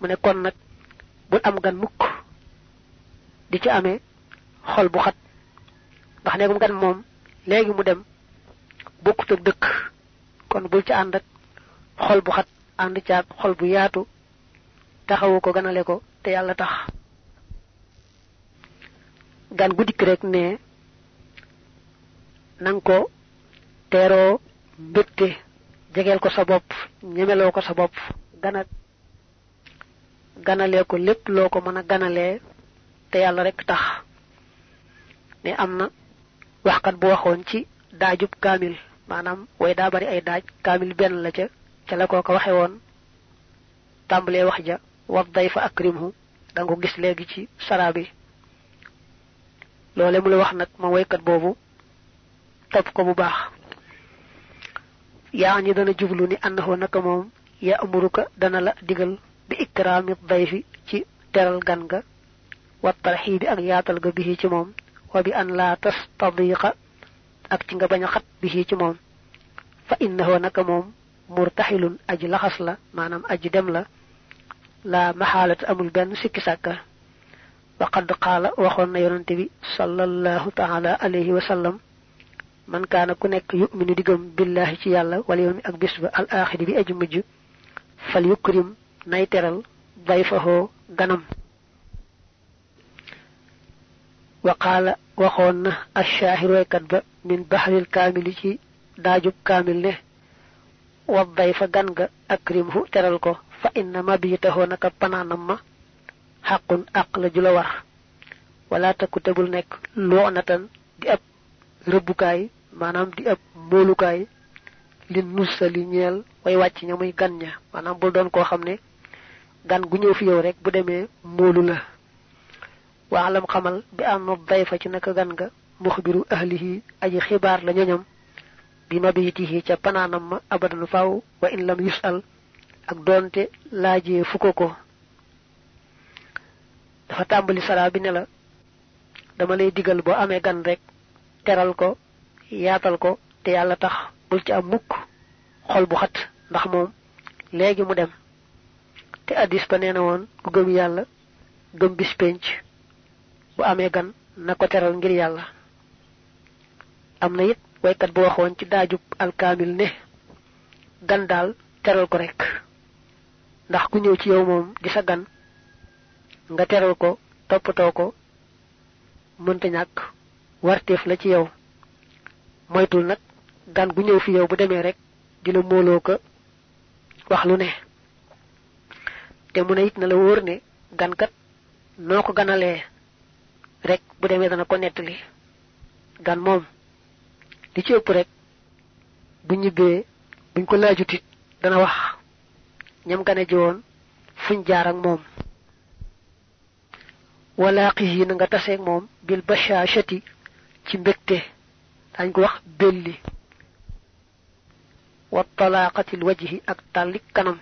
mu ne kon nag bul am gan mukk. Di ci amee xol bu xat. Ndax neegum gan moom léegi mu dem bokkut ak dëkk. Kon bul ci ànd ak xol bu xat ànd ci ak xol bu yaatu taxawu ko ganale ko te yàlla tax. Gan gu dikk rek ne nang ko teeroo mbégte jegeel ko sa bopp ñemeloo ko sa bopp ganalee ko lépp loo ko ganalee te yàlla rek tax. Ne am na waxkat bu waxoon ci daajub kaamil maanaam way daa bari ay daaj kaamil benn la ca ca la koo ko waxe wax ja dayfa akrimhu da nga ko gis léegi ci sara bi. Loole mu la wax nag ma waykat boobu ko bu baax. Yaa dana jublu ni annahu naka moom ya amuruka dana la digal bi ikraami dayfi ci teral gan ga wa tarxiibi ak yaatal ga bihi ci moom wa bi an laa tastadiqa ak ci nga bañ a xat bihi ci moom. Fa innahu naka moom murtaxilun aji laxas la maanaam aji dem la la maxaalata amul benn sikki sàkka. Wa qad qaala waxoon na yonante bi sallallahu taala alayhi wa sallam man kaana ku nekk yuminu di gëm billahi ci yàlla wala yawmi ak bis al axiri bi aji mujj fal yukrim nay teral dayfahoo ganam. Wa qaala waxoon na achaahir waykat ba min bahril kaamili ci daajub kaamil ne wa dayfa gan ga akrimhu teral ko fa inna mabitahoo naka panaanam ma xaqun àq la ju la war. Wala takku tegul nekk loonatan di ab rëbbukaay maanaam di ab móolukaay li nussa li ñeel way wàcc ña muy gan ña maanaam bul doon koo xam ne gan gu ñëw fi yow rek bu demee móolu la. Waalam xamal bi am dayfa ci naka gan ga muxbiru ahlihi aji xibaar la ñoñam. Bi mabitihi ca panaanam ma abadan faw wa in lam yusal ak doonte laajee fukko ko dafa tàmbali sara bi ne la dama lay digal boo amee gan rek teral ko yaatal ko te yàlla tax bul ci am mukk xol bu xat ndax mu dem te addis ba nee na woon ku gëm yàlla gëm bis penc bu amee gan na ko teral ngir yàlla. Am na it waykat bu waxoon ci daajub alkaamil ne gan daal teral ko rek ndax ku ñëw ci yow moom di sa gan nga teral ko toppatoo ko mënta ñàkk warteef la ci yow. Moytul nag gan gu ñëw fi yow bu demee rek di la ko wax lu ne te mu ne it na la wóor ne gan kat noo ko ganalee rek bu demee dana ko nettali. Gan moom li ci ëpp rek bu ñibbee buñ ko laajutit dana wax ñam gane ji woon fuñ jaar ak moom. Walaaqihi na nga taseeg moom bil bashashati ci mbégte dañ ko wax belli. Wa talaaqatil wajhi ak tàllik kanam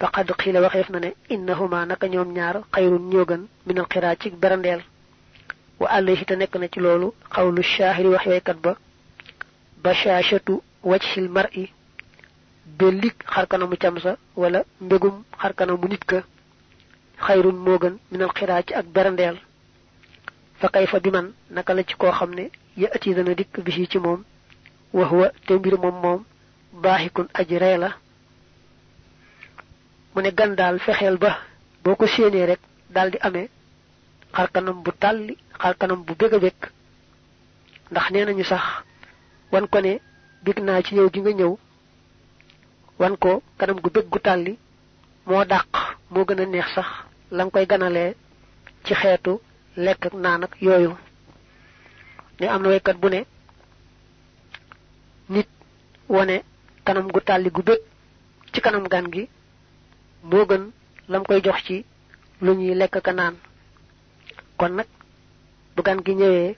faqad xiila waxeef na ne innahuma naka ñoom ñaar xayrun ñoo gën minal xiraa ci berandeel wa alayhi te nekk na ci loolu xawlu shaahiri wax waykat ba bashashatu wajhil mar'i bellik xarkanamu camsa wala mbégum xarkanamu nit ka xayrun moo gën minal xiraa ci ak berandeel fa kayfa bi man naka la ci koo xam ne yati dana dikk bisi ci moom wa te mbir moom moom baaxikun aji ree la mu ne gan daal fexeel ba boo ko séenee rek daal di amee xarkanam bu tàlli xarkanam bu bég a ndax nee nañu sax wan ko ne bég naa ci ñëw gi nga ñëw wan ko kanam gu bég gu tàlli moo dàq moo gën a neex sax la koy ganalee ci xeetu lekk ak naan ak yooyu. Ne am na waykat bu ne nit wone kanam gu tàlli gu bég ci kanam gan gi moo gën lam koy jox ci lu ñuy lekk ka naan. Kon nag bu gan gi ñëwee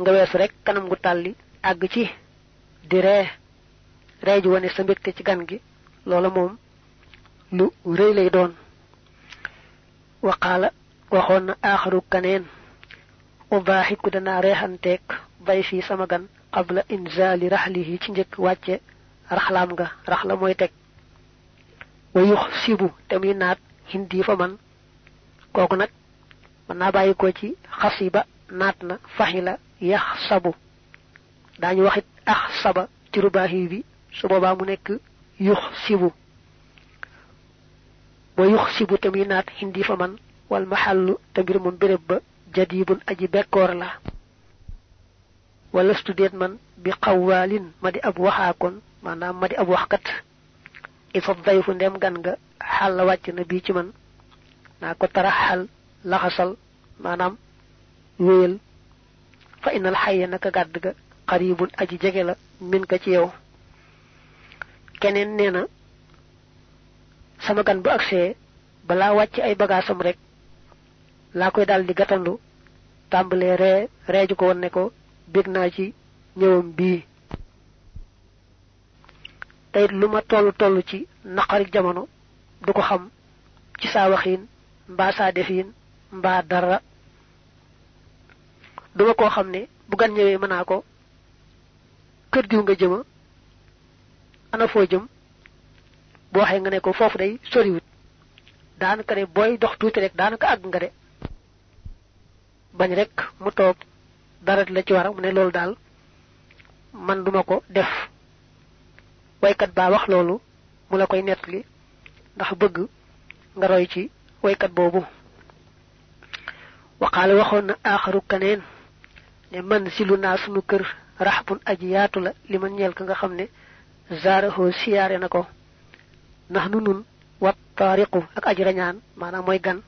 nga weesu rek kanam gu tàlli àgg ci di ree ree ji wane sa mbégte ci gan gi. Loola moom lu rëy lay doon. Waqaala waxoon na aaxaru kaneen ubaaxiku danaa reexanteeg bay fii sama gan qabla inzaali raxlihi ci njëkk wàcce raxlaam nga raxla mooy teg wa sibu te muy naat hindi fa man kooku nag mën naa bàyyi ko ci xasiba naat na faxila yax sabu waxit ax saba ci rubaahi bi su boobaa mu nekk yux sibu wa yux sibu te muy naat hindi fa wal mahallu te mbir moom béréb ba jadibun aji bekkoor la wala studeet man bi xawwaalin ma di ab ifab dayfu ndem gan nga xal la wàcc na bii ci man naa ko tara xal laxasal maanaam wéyal. Fa inal xayya naka gàdd ga xaribun aji jege la min ka ci yow. Keneen nee na sama gan bu agsee balaa wàcc ay bagaasam rek laa koy daal di gatandu tàmbalee ree reeju ko ne ko bég naa ci ñëwam bii tayit lu ma toll toll ci naqari jamono du ko xam ci saa waxiin mbaa saa defiin mbaa dara. Duma koo xam ne bu gan ñëwee mën ko kër diw nga jëma ana foo jëm? Bu waxee nga ne ko foofu day soriwut. Daanaka de booy dox rek daanaka àgg nga de. Bañ rek mu toog dara la ci ne man duma ko def waykat baa wax loolu mu la koy nettali ndax bëgg nga roy ci waykat boobu. Waqaale waxoon na aaxaru kaneen ne man silu naa sunu kër raxbun aji yaatu la li ma ñeel ka nga xam ne zaarahoo siyaare na ko. Ndax nu nun wat taariqu ak aji rañaan maanaam mooy gan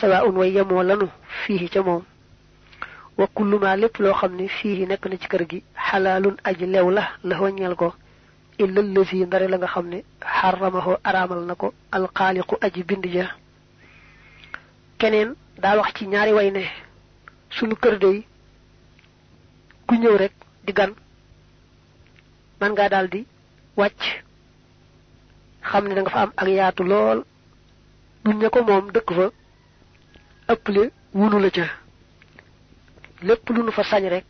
sawa un way yemoo lanu fii ca moom. Wa kullu ma lépp loo xam ne fii nekk na ci kër gi xalaalun aji lew la la ñeel ko illa lësi ndare la nga xam ne xaramaho araamal ko aji bind ja. Keneen daa wax ci ñaari way ne sunu kër dey ku ñëw rek di gan. Man da nga fa am ak yaatu ko moom fa wunu la ca. Lépp lu nu fa sañ rek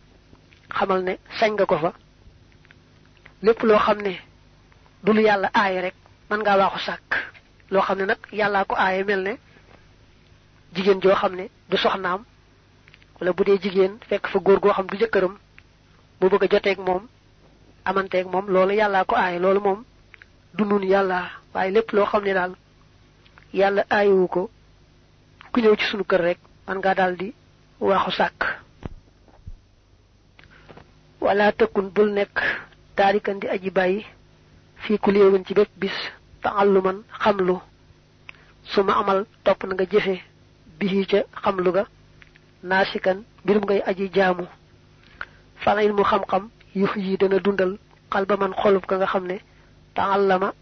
xamal ne sañ nga ko fa lépp loo xam ne du lu yàlla rek mën ngaa waaxu sàkk. loo xam ne nag ko aaye mel ne jigéen joo du soxnaam wala bu dee fekk fa góor goo xam du jëkkëram mu bëgg a joteeg moom amanteeg moom loolu yàllaa ko aaye. loolu moom du nun yàlla waaye lépp loo xam ne daal yàlla aayewu ko ku ñëw ci sunu kër rek man ngaa di waaxu wala tëkkun bul nekk taarikan di aji bàyyi fii ku léewin ci bépp bis taalluman xamlu. Su ma amal topp na nga jëfe bisi ca xamlu ga naasikan mbirum ngay aji jaamu. Fala ilmu xam-xam yux yi dana dundal xal ba man xolub ka nga xam ne taallama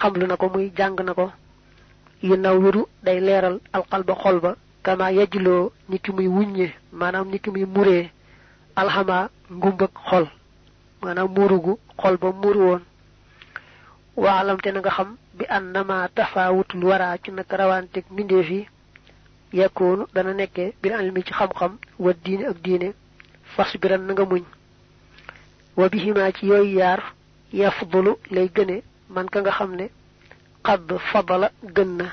xamlu na ko muy jàng na ko. Yu wiru day leeral alxal ba xol ba kama yajloo ni ki muy wuññe maanaam ni ki muy muree ngumbëg xol maanaam muurugu xol ba muuru woon. Waalamte na nga xam bi annama tafaawutul waraa ci nag rawanteeg mbindeef yi yakkoonu dana nekkee bil ilmi ci xam-xam wa diine ak diine fas biran na nga muñ. Wa bihimaa ci yooyu yaar yafdulu lay gëne man ka nga xam ne xadd fadala gën na.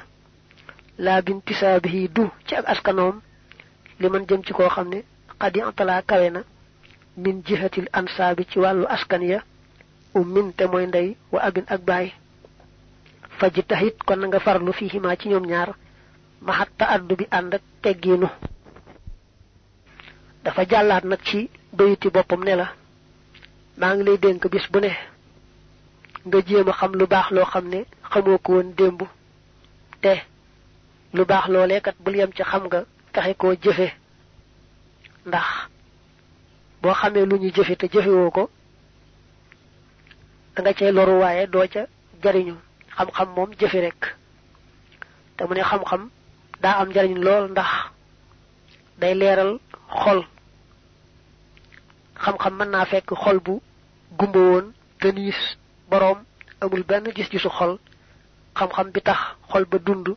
Laa bintisaabihi du ci ak askanoom li man jëm ci koo xam ne xadi antalaa kawe na min jihatil ansaabi ci wàllu askan ya ummin te mooy ndey wa abin ak baay. Faj taxit kon nga farlu ci ñaar maxat ta addu bi ànd ak teggiinu. Dafa jàllaat nag ci bayiti boppam ne la maa ngi lay dénk bis bu ne nga jéem xam lu te lu baax loolee kat bul yem ci xam nga ndax boo xamee lu ñu jëfe te jëfewoo ko da nga cay loru waaye doo ca jariñu. Xam-xam moom jëfe rek. Te mu xam-xam daa am jariñ lool ndax day leeral xol. Xam-xam mën naa fekk xol bu woon teniis boroom amul benn gis-gisu xol. Xam-xam bi tax xol ba dund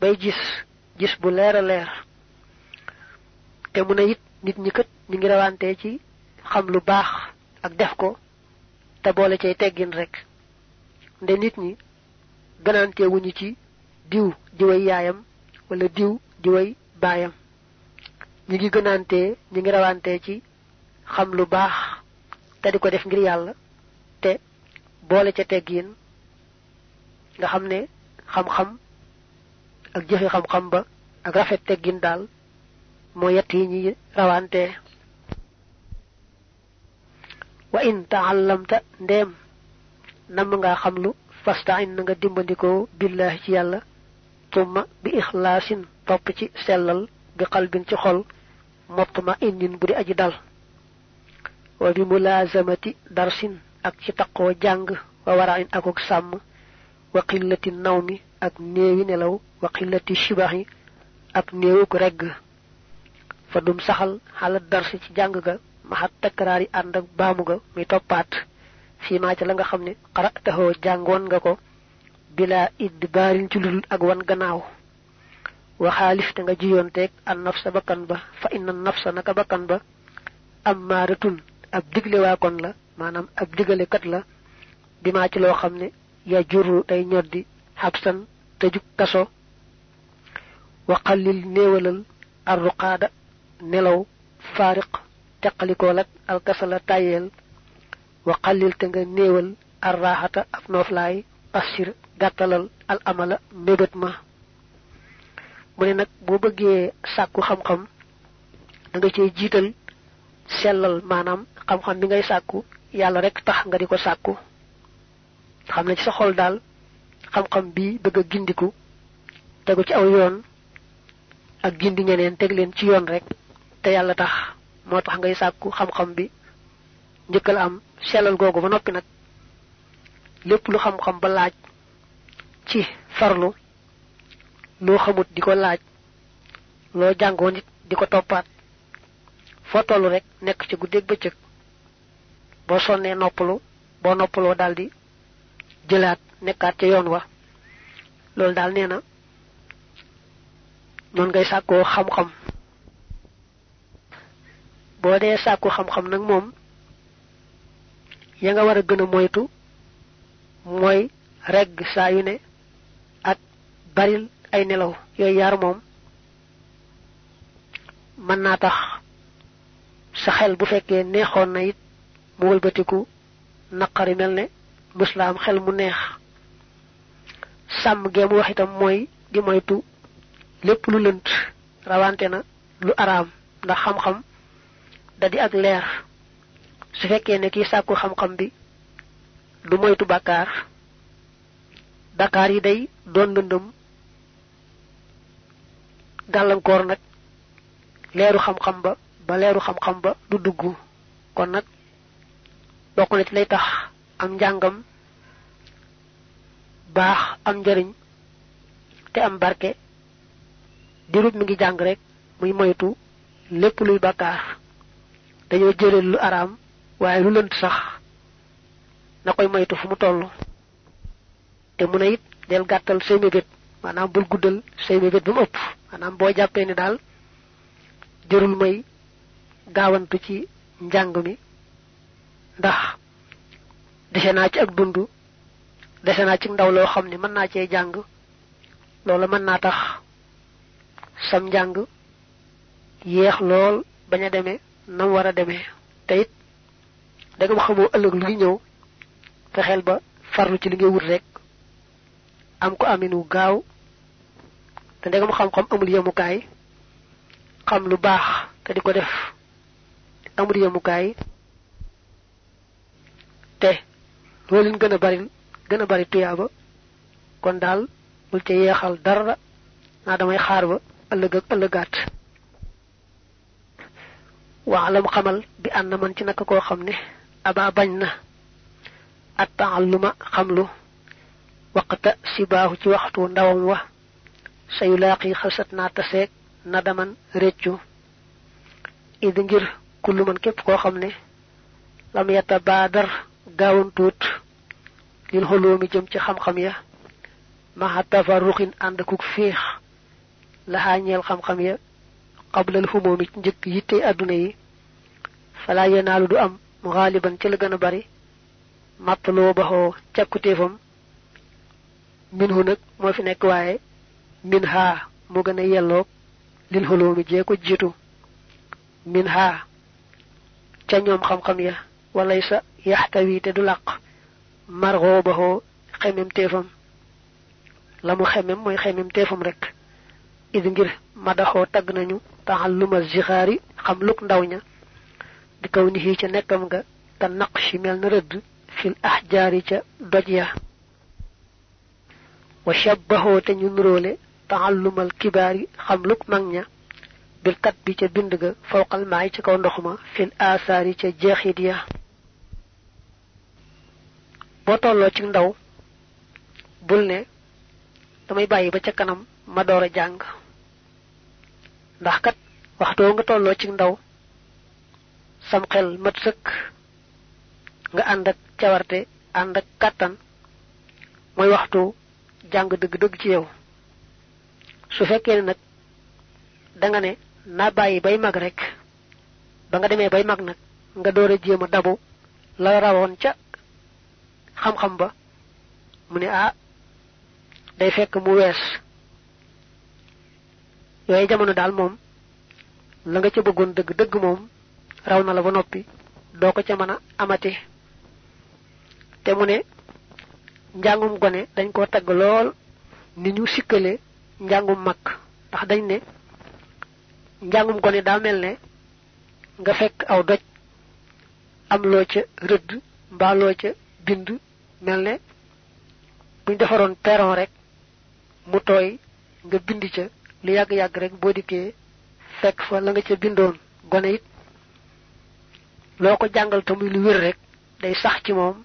bay gis gis bu leer a leer. Te mu ne it nit ñi kët ñu ngi rawante ci xam lu baax ak def ko te boole cay teggin rek. Nde nit ñi gënaante wuñu ci diw diway yaayam wala diw diway baayam. Ñi ngi gënante ñi ngi rawante ci xam lu baax te di ko def ngir yàlla te boole ca teggin nga xam ne xam-xam ak jëfe xam-xam ba ak rafet teggin daal moo yett yi ñi wa in taallamta ndem nam nga xamlu fastain nga dimbandiko billahi ci yàlla tumma bi ikhlasin topp ci sellal bi qalbin ci xol motma inin bu di aji dal. Wa bi mulazamati darsin ak ci taqoo jàng wa wara'in akuk sàmm wa qillati nawmi ak néewi nelaw wa qillati shibahi ak néewuk regg. Fa dum saxal darsi ci jàng ga maxat takraari ànd ak baamu ga muy toppaat. Fii maa ca la nga qara'tahu nga ko bila idbaarin ci ludul ak wan gannaaw. Wa xaalif te nga an nafsa bakkan ba fa inna nafsa naka bakkan ba ammaaratun ab digle waa kon la maanaam ab digale kat la bi maa ci ya juru day ñoddi xabsan tëjuk kaso. Wa qallil néewalal arruqaada nelaw faariq teqalikool ak alkasala tayel wa qallil te nga néewal arraxata ab nooflaay assir gàttalal al amala mébét ma. Mu ne nag boo bëggee sàkku xam-xam da nga cey jiital sellal maanaam xam-xam bi ngay sàkku yàlla rek tax nga di ko sàkku. Xam ne ci sa xol daal xam-xam bi bëgg gindiku tegu ci aw yoon ak gindi ñeneen teg leen ci yoon rek te yàlla tax moo tax ngay sàkku xam-xam bi njëkkal am sellal googu ba noppi nag lépp lu xam-xam ba laaj ci farlu loo xamut di ko laaj loo jàngoo nit di ko toppaat foo rek nekk ci guddeeg bëccëg boo sonnee noppalu boo noppaloo daldi jëlaat nekkaat ca yoon wa. Loolu daal ngay xam-xam boo dee sàkku xam-xam nag moom ya nga war a gën a moytu mooy regg saa yu ne ak baril ay nelaw. Yooyu yaar moom mën naa tax sa xel bu na it mu wëlbatiku naqari ne muslaam xel mu neex. Sàmm geemu wax itam mooy di moytu lépp lu lënt rawante na lu araam ndax xam-xam da di ak leer. Su fekkee ne kii sàkku xam-xam bi du moytu bàkkaar. Bàkkaar yi day doon lëndëm. Gàllankoor nag leeru xam-xam ba ba leeru xam-xam ba du dugg. Kon nag bokk na ci lay tax am njàngam baax am te am barke. Dirut mi ngi jàng rek muy moytu lépp luy dañoo jëleel lu araam waaye lu lënt sax na koy moytu fu mu toll. te mu ne it del gàttal say mébét maanaam bul guddal say mébét ba mu ëpp. Maanaam boo jàppee ni daal jërul may gaawantu ci njàng mi ndax dese naa ci ak dund dese naa ci ndaw loo xam ne mën naa cee jàng loolu mën naa tax sam njàng yéex lool bañ demee nam war a demee. Te it dagam xamoo ëllëg ngi ñëw fexeel ba farlu ci li ngay wut rek am ko aminu gaaw. Te ndegam xam-xam amul yemukaay xam lu baax te di ko def amul yemukaay. Te loo leen gën bari gën bari tuyaaba kon daal bul ca yeexal dara naa damay xaar ba ak waalam xamal bi na man ci naka koo xam ne aba bañ na at taalluma xamlu waqta sibaahu ci waxtu ndawam wa sayu laaqi xalsat naa taseeg nadaman réccu id ngir kullu man képp koo xam ne lam yata baadar gaawantuut lil xoloomi jëm ci ya maxa tafarruxin ànd akuk fiix ñeel xam-xam ya qablal xumoomi njëkk yitte àdduna yi falaa yenaalu du am mu xaaliban ci la gën a bari màppaloo baxoo càkkutéefam minhu nag moo fi nekk waaye min ha mo gëna yello lil hulumi je ko jitu min ha ca ñoom xam-xam ya walay sa yaxtawi te du laq marghobaho xemem tefam lamu xemem moy xemem tefam rek id ngir madaxo tagg nañu taxalluma zixaari xam luk ndaw ña di kaw ni ca nekkam nga ka naqshi mel na rëdd fil ahjaari ca doj ya. Wa shabbaho te ñu nuróole taxallumal kibaari xam luk mag ña bil bi ca bind ga fawqal maay ci kaw ndox ma fil asaari ca jeexit ya. Boo tolloo ci ndaw bul ne damay bàyyi ba ca kanam ma door a jàng. Ndax kat waxtoo nga tolloo ci ndaw sam xel mat sëkk. Nga ànd ak cawarte ànd ak kàttan mooy waxtu jàng dëgg-dëgg ci yow. Su fekkee nag da nga ne naa bàyyi bay mag rek. Ba nga demee bay mag nag nga door a jéem a la rawoon ca xam-xam ba. Mu ne ah day fekk mu wees yooyu jamono daal moom la nga ca bëggoon dëgg dëgg moom raw na la ba noppi doo ko ca mën a amati te mu ne njàngum gone dañ koo tagg lool ni ñu sikkale njàngum mag ndax dañ ne njàngum gone daa mel ne nga fekk aw doj am loo ca rëdd mbaa loo ca bind mel ne buñ defaroon peron rek mu tooy nga bind ca lu yàgg yàgg rek boo dikkee fekk fa la nga ca bindoon gone it loo ko jàngal te muy lu wér rek day sax ci moom.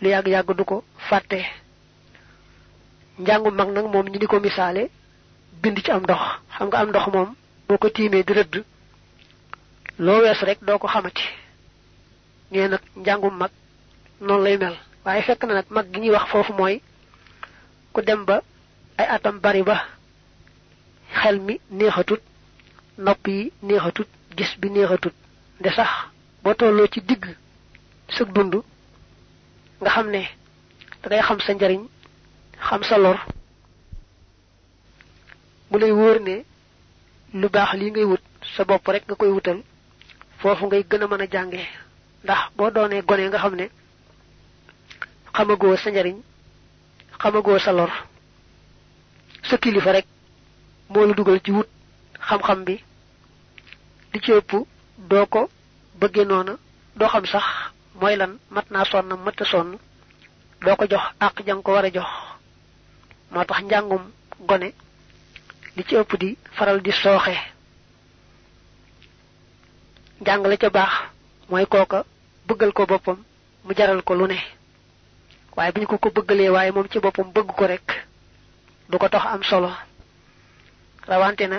Lu yàgg yàgg du ko fàtte. Njàngu mag nag moom ñu di ko misaale bind ci am ndox. Xam nga am ndox moom boo ko tiimee di rëdd loo wees rek doo ko xamati. Nee nag njàngum mag noonu lay mel. Waaye fekk na nag mag gi ñuy wax foofu mooy ku dem ba ay atam bari ba xel mi neexatut nopp yi neexatut gis bi neexatut. Nde sax boo tolloo ci digg sëg dund nga xam ne da ngay xam sa njariñ xam sa lor mu lay wóor ne lu baax li ngay wut sa bopp rek nga koy wutal foofu ngay gën a mën a jànge ndax boo doonee gone nga xam ne xamagoo sa njariñ xamagoo sa lor sa kilifa rek moo la dugal ci wut xam-xam bi li ci ëpp doo ko bëgge noona doo xam sax mooy lan mat naa sonn mat a sonn doo ko jox àq jang ko war a jox. Moo tax njàngum gone li ci ëpp di faral di sooxe. Njàng la ca baax mooy kooka bëggal ko boppam mu jaral ko lu ne. Waaye bu ñu ko ko bëggalee waaye moom ci boppam bëgg ko rek du ko tax am solo rawante na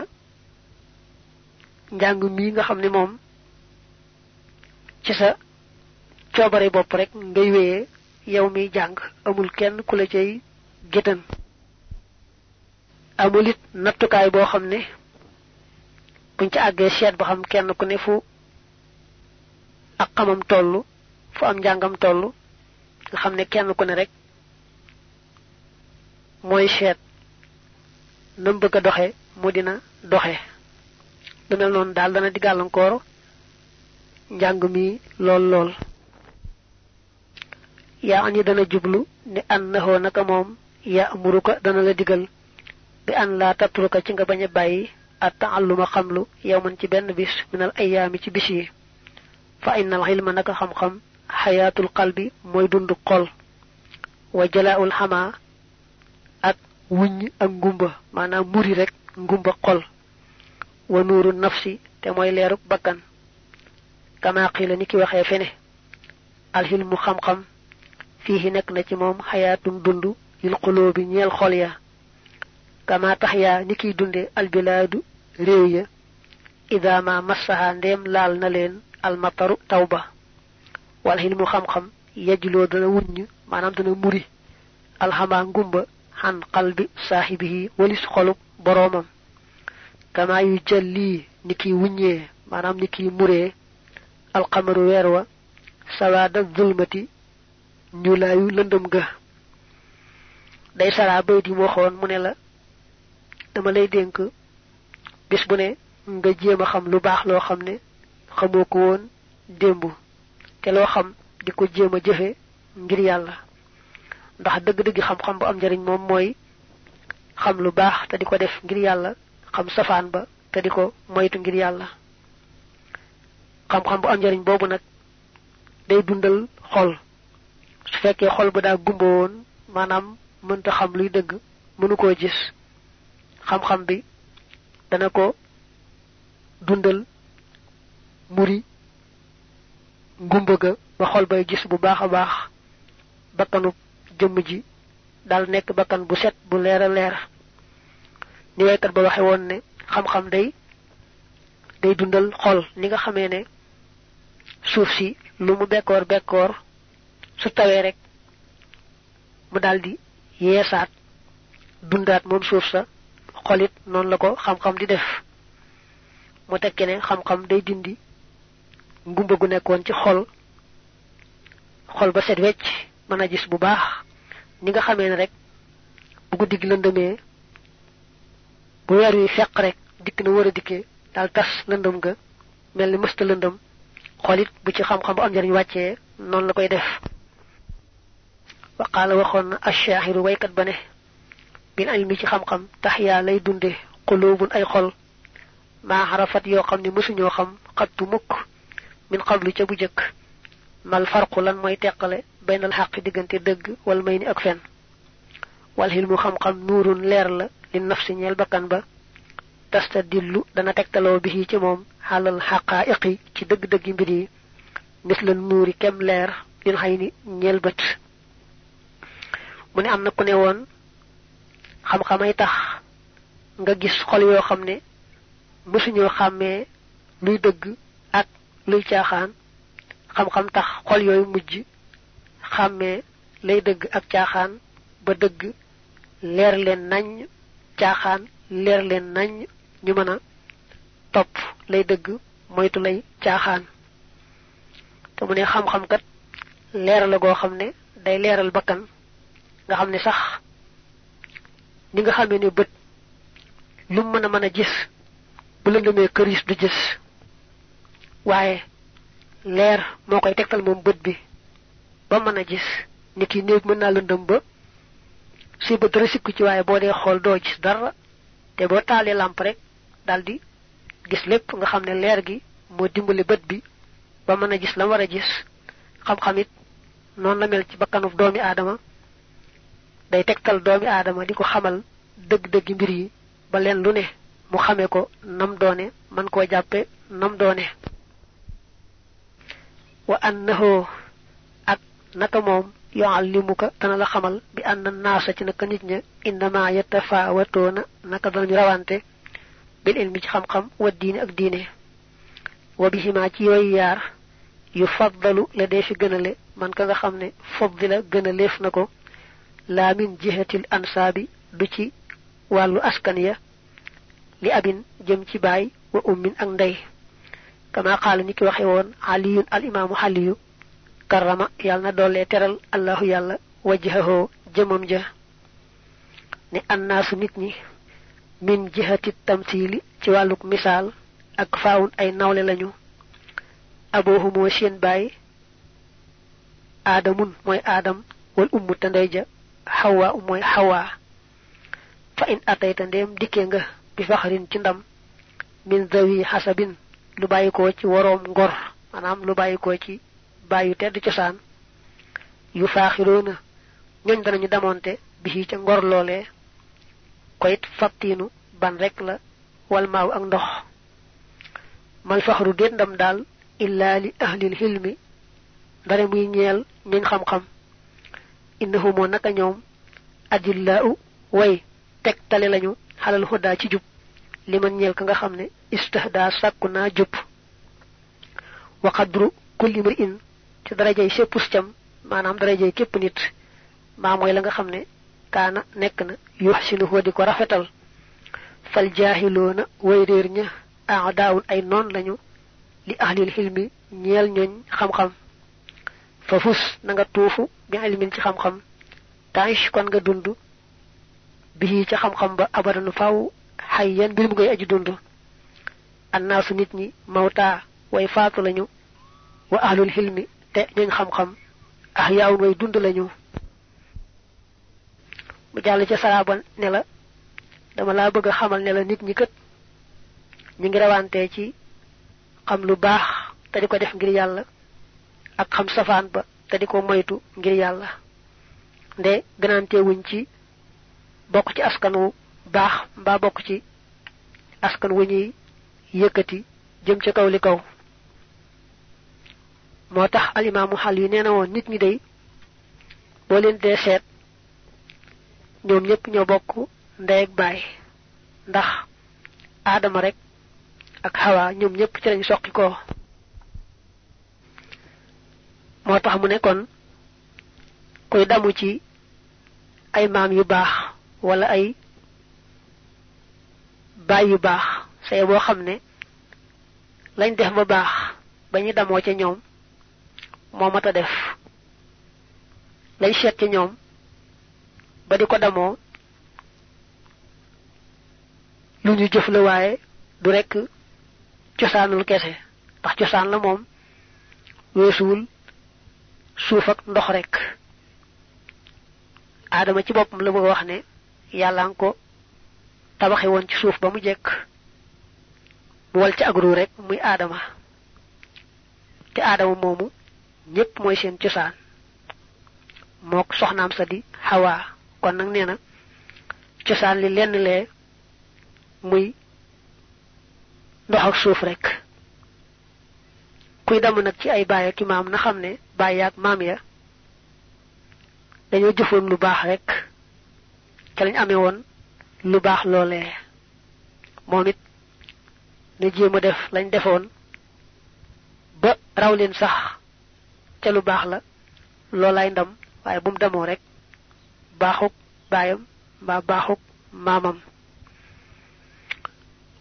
njàng mii nga xam ne moom ci sa coobare bopp rek ngay wéyee yow mi jàng amul kenn ku la cay gétan amul it nattukaay boo xam ne buñ ci àggee seet ba xam kenn ku ne fu ak xamam toll fu am njàngam toll nga xam kenn ku ne rek mooy seet nam bëgg a mu dina doxe. Lu mel noonu daal dana di gàllankoor njàng mi lool lool. Yaa ani dana jublu ne annahu naka moom ya amuruka dana la digal bi an laa tatruka ci nga bañ a bàyyi at taalluma xamlu yow man ci benn bis minal ayaami ci bis yi. Fa innal xilma naka xam-xam xayaatul qalbi mooy dund xol. Wa jalaaul xamaa ak wuññ ak ngumba maanaam muri rek ngumba xol wa nuuru nafsi te mooy leeruk bakkan. Kama qila ni ki waxee fene alxilmu xam-xam fiihi nekk na ci moom xayaatun dund lil xuloobi ñeel xol ya. Kama tax yaa ni kiy dunde albilaadu réew ya ida ma massaha ndéem laal na leen almataru taw ba wal xilmu xam-xam yajloo dana wuññ maanaam dana muri alxamaa ngumba xan qalbi saaxibihi walis xolub boroomam kama yu jël lii ni kiy wuññee maanaam ni kiy muree alxamaru weer wa sawaada zulmati ñulaayu lëndëm ga day saraa bay di waxoon mu ne la dama lay dénk bis bu ne nga jéem xam lu te xam di ko jéem ngir ndax dëgg-dëgg xam-xam bu am njariñ moom mooy xam lu baax te di ko def ngir yàlla xam safaan ba te di ko moytu ngir yàlla. Xam-xam bu am njariñ boobu nag day dundal xol. Su fekkee xol ba daa gumba woon maanaam mënta xam luy dëgg mënu koo gis xam-xam bi dana ko dundal muri ngumba ga ba xol bay gis bu a baax jëmm ji dal nekk bakkan bu set bu leer a leer. Ni waykat ba waxe woon ne xam-xam day day dundal xol. Ni nga xamee ne suuf si lu mu bekkoor bekkoor su tawee rek mu daldi yeesaat dundaat moom suuf sa. Xolit noonu la ko xam-xam di def. Mu tekke ne xam-xam day dindi ngumba gu ci xol. Xol ba set mën a gis bu baax. Ni nga xamee ne rek bu guddi gi lëndëmee bu weer wi feq rek dikk na war a dikkee daal tas lëndëm ga mel ni mësta lëndëm. Xolit bu ci xam-xam bu am njariñ wàccee noonu la koy def. Waqaala waxoon na ashaahiru waykat ba ne ilmi ci xam-xam lay dunde xuluubun ay xol. Maa xarafat yoo xam ne mësuñoo xam xattu mukk min qablu ca bu jëkk. Mal farqu lan mooy teqale baynal xaq diggante dëgg wal may ni ak fen. Wal xilmu xam-xam nuurun leer la li nafsi ñeel bakkan ba. Tasta dillu dana tegtaloo bi ci moom xalal xaqaa'iqi ci dëgg-dëggi mbir yi. Mis la nuuri kem leer lin xay ni ñeel bët. Mu ne am na ku ne woon xam-xamay tax nga gis xol yoo xam ne mësuñoo xàmmee luy dëgg ak luy caaxaan. Xam-xam tax xol mujj xàmmee lay dëgg ak caaxaan ba dëgg leer leen nañ caaxaan leer leen nañ ñu mën a topp lay dëgg moytu lay caaxaan. Te mu ne xam-xam kat leer la goo xam ne day leeral bakkan nga xam ne sax ni nga xamee ne bët lu mën a mën a gis bu lëndëmee këris du gis. Waaye leer moo koy tegtal moom bët bi ba mën a gis ni ki néeg mën naa lëndëm ba si bët dara sikku ci waaye boo dee xool doo gis dara te boo taalee làmp rek daldi gis lépp nga xam ne leer gi moo dimbali bët bi ba mën a gis la war a gis. Xam-xam noonu la mel ci bakkanuf doomi aadama day tegtal doomi aadama di ko xamal dëgg-dëggi mbir yi ba leen lu ne mu xamee ko nam doone man koo jàppe nam doone. Wa annahu naka moom yuallimuka dana la xamal bi anna naasa ci naka nit ña innama yatafaawatoona naka danañu rawante bil ilmi ci xam-xam wa diine ak diine wa bihima ci yooyu yaar yu faddalu la dee fi gënale man ka nga xam ne gënaleef na ko laa min jihatil ansaabi du ci wàllu askan ya li abin jëm ci baay wa ummin ak ndey kama xaala ni ki waxe woon aliyun al imaamu xaliyu karrama yàlla na doole teral allahu yàlla wajhahoo jëmam ja. Ne annaasu nit ñi min jihati tamsiili ci wàlluk misaal ak faawun ay nawle lañu. Aboohu moo seen baay aadamun mooy aadam wal ummu ndey ja xawaa mooy fa in atayta ndéem dikke nga bi faxarin ci ndam min zawi xasabin lu bàyyikoo ci woroom ngor maanaam lu ci bàyyu tedd cosaan yu faaxiroona ñooñ danañu damonte bi ca ngor loolee koyit fattiinu ban rek la wal ak ndox. Mal faxru déet ndam daal illaa li ahlil xilmi ndare muy ñeel ñuñ xam-xam. Innahu moo naka ñoom adillaa way tegtale lañu xalal xudaa ci jub. Li man ñeel ka nga xam ne istahdaa sàkku naa jub. Wa qadru kulli mri'in ci darajay séppus cam maanaam darajay képp nit maa la nga xam ne kaana nekk na yuxsinuhu di ko rafetal. Fal jaahiloona way réer ña aadaawun ay noon lañu li ahlil xilmi ñeel ñooñ xam-xam. Fa fus tuufu bi ilmin ci xam-xam. Taish kon nga dund. Bii ca xam-xam ba abadan faw xayyan mbir mu ngay aji dund. Annaasu nit ñi mawta way faatu lañu. Wa ahlul hilmi te ñooñ xam-xam ah yaawun way dund lañu. Mu jàll ca saraba ne la dama laa bëgg xamal ne la nit ñi kët ñi ngi rawante ci xam lu baax te di ko def ngir yàlla ak xam safaan ba te di ko moytu ngir yàlla. Nde gënante wuñ ci bokk ci askan wu baax mbaa bokk ci askan wu ñuy yëkkati jëm ca kaw li kaw moo tax alimaamu xal yi nee na woon nit ñi day boo leen dee seet ñoom ñëpp ñoo bokk ndey ak baay. Ndax aadama rek ak hawa ñoom ñëpp ci lañ soqi ko moo tax mu ne kon kuy damu ci ay maam yu baax wala ay baay yu baax say boo xam ne lañ def ba baax ba ñu damoo ca ñoom moo mat def. Lañ seet ca ñoom ba di ko damoo. Lu ñu jëf la waaye du rekk cosaanul kese ndax cosaan la moom weesuwul suuf ak ndox rek aadama ci boppam la bëgg wax ne yàlla ko tabaxe woon ci suuf ba mu jekk. Mu ci agru rek muy aadama. Te aadama moomu ñepp moy seen ciosan mok soxnam sa di hawa kon nak neena ciosan li lenn le muy ndox ak suuf rek kuy damu nak ci ay baay ak imam na xamne baay ak mam ya dañu jëfoon lu baax rek ca lañ amé won lu baax lolé momit ne jema def lañ defoon ba raw leen sax ca lu baax la loolaay ndam waaye bu mu demoo rek baaxuk baayam mbaa baaxuk maamam.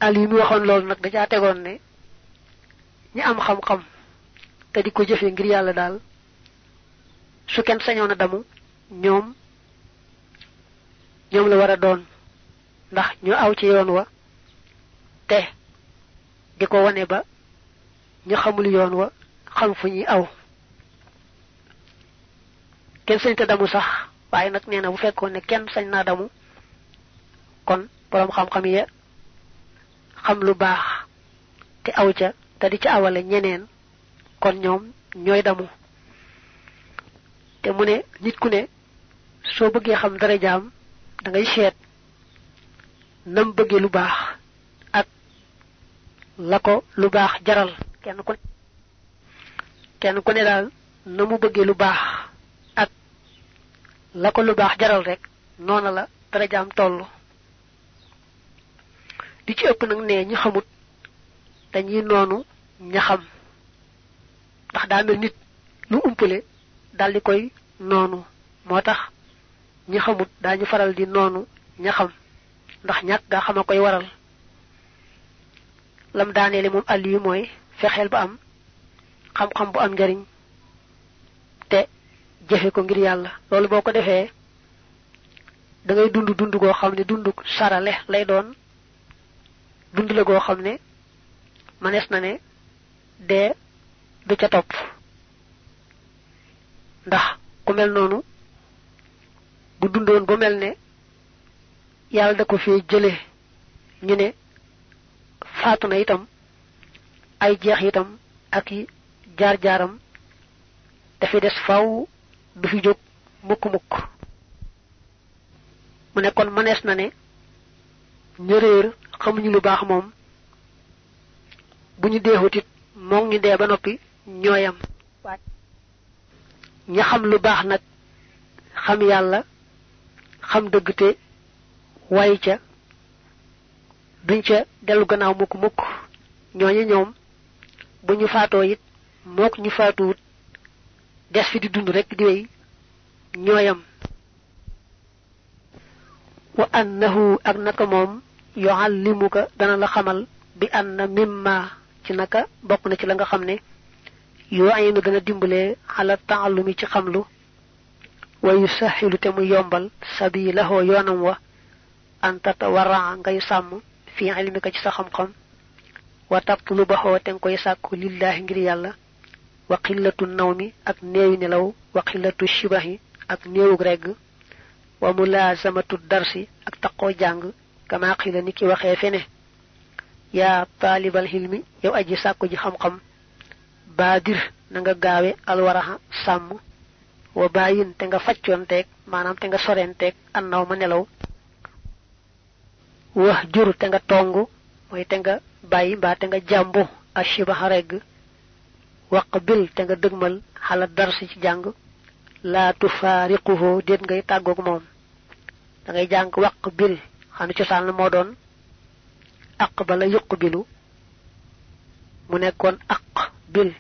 Al yi mu waxoon loolu nag da caa tegoon ne ñi am xam-xam te di ko jëfe ngir su damu la doon. Ndax ñu aw ci yoon wa te di ko ba ñu xamul yoon wa xam fu aw kenn sañ te damu sax waaye nag nee na bu fekkoon ne kenn sañ damu kon boroom xam-xam ya. Xam lu baax te aw ca te di ca awale ñeneen kon ñoom ñooy damu te mu ne nit ku ne soo bëggee xam dara jaam da ngay seet nam lu baax ak la lu baax jaral. Kenn ku kenn ku ne daal na mu lu baax la ko lu baax jaral rek noona la dara toll. Li ci ëpp nag ne ñi xamut dañuy noonu ña xam ndax daa mel nit lu umpale dal di koy noonu. Moo tax ñi xamut daañu faral di noonu ña xam ndax ñàkk gaa koy waral. Lam daaneele moom àll yi mooy fexeel ba am xam-xam bu am njariñ jëfe ko ngir yàlla. Loolu boo ko da ngay dund dund goo xam ne dund sarale lay doon. Dund la goo xam ne manees na ne dee du ca topp. Ndax ku mel noonu bu dundoon ba mel ne yàlla da ko fee jële ñu ne faatu na itam ay jeex itam ak i jaar-jaaram dafi des faw du fi jóg mukk-mukk mu ne kon mënees na ne ñëréer xamuñu lu baax moom. Bu ñu deexutit moom ñu dee ba noppi ñooyam ña xam lu baax nag xam yàlla xam dëgg te way ca duñ ca dellu gannaaw mukk mukk. Ñooñu ñoom bu ñu faatoo it mook ñu faatuwut des fi di dund rek di wéy ñooyam. Wa annahu ak naka moom yuallimuka dana la xamal bi anna mimma ci naka bokk na ci la nga xam ne yoo ayinu dana dimbalee xala taallumi ci xamlu wa yusaxilu te yombal sabilahoo yoonam wa an tatawaraa ngay sàmm fi ilmika ci sa xam-xam wa tatlubahu te koy sakku lillahi ngir yalla wa qillatu nawmi ak neewi nelaw wa qillatu shibahi ak neewug reg wa mulazamatu darsi ak taqo jang kama qila niki waxe fene. Ya talibal hilmi yow aji sakku ji xam xam badir na nga gawe alwaraha sam wa bayin te nga manam te nga sorentek annaw ma nelaw. Wax jur te nga tongu moy te nga bayyi ba te nga jambu ashibaha reg waqbil te nga degmal hala darsi ci jang la tufariquhu det ngay tagok mom da ngay jang waqbil xana ci sal mo don aqbala yuqbilu mu nekkon aqbil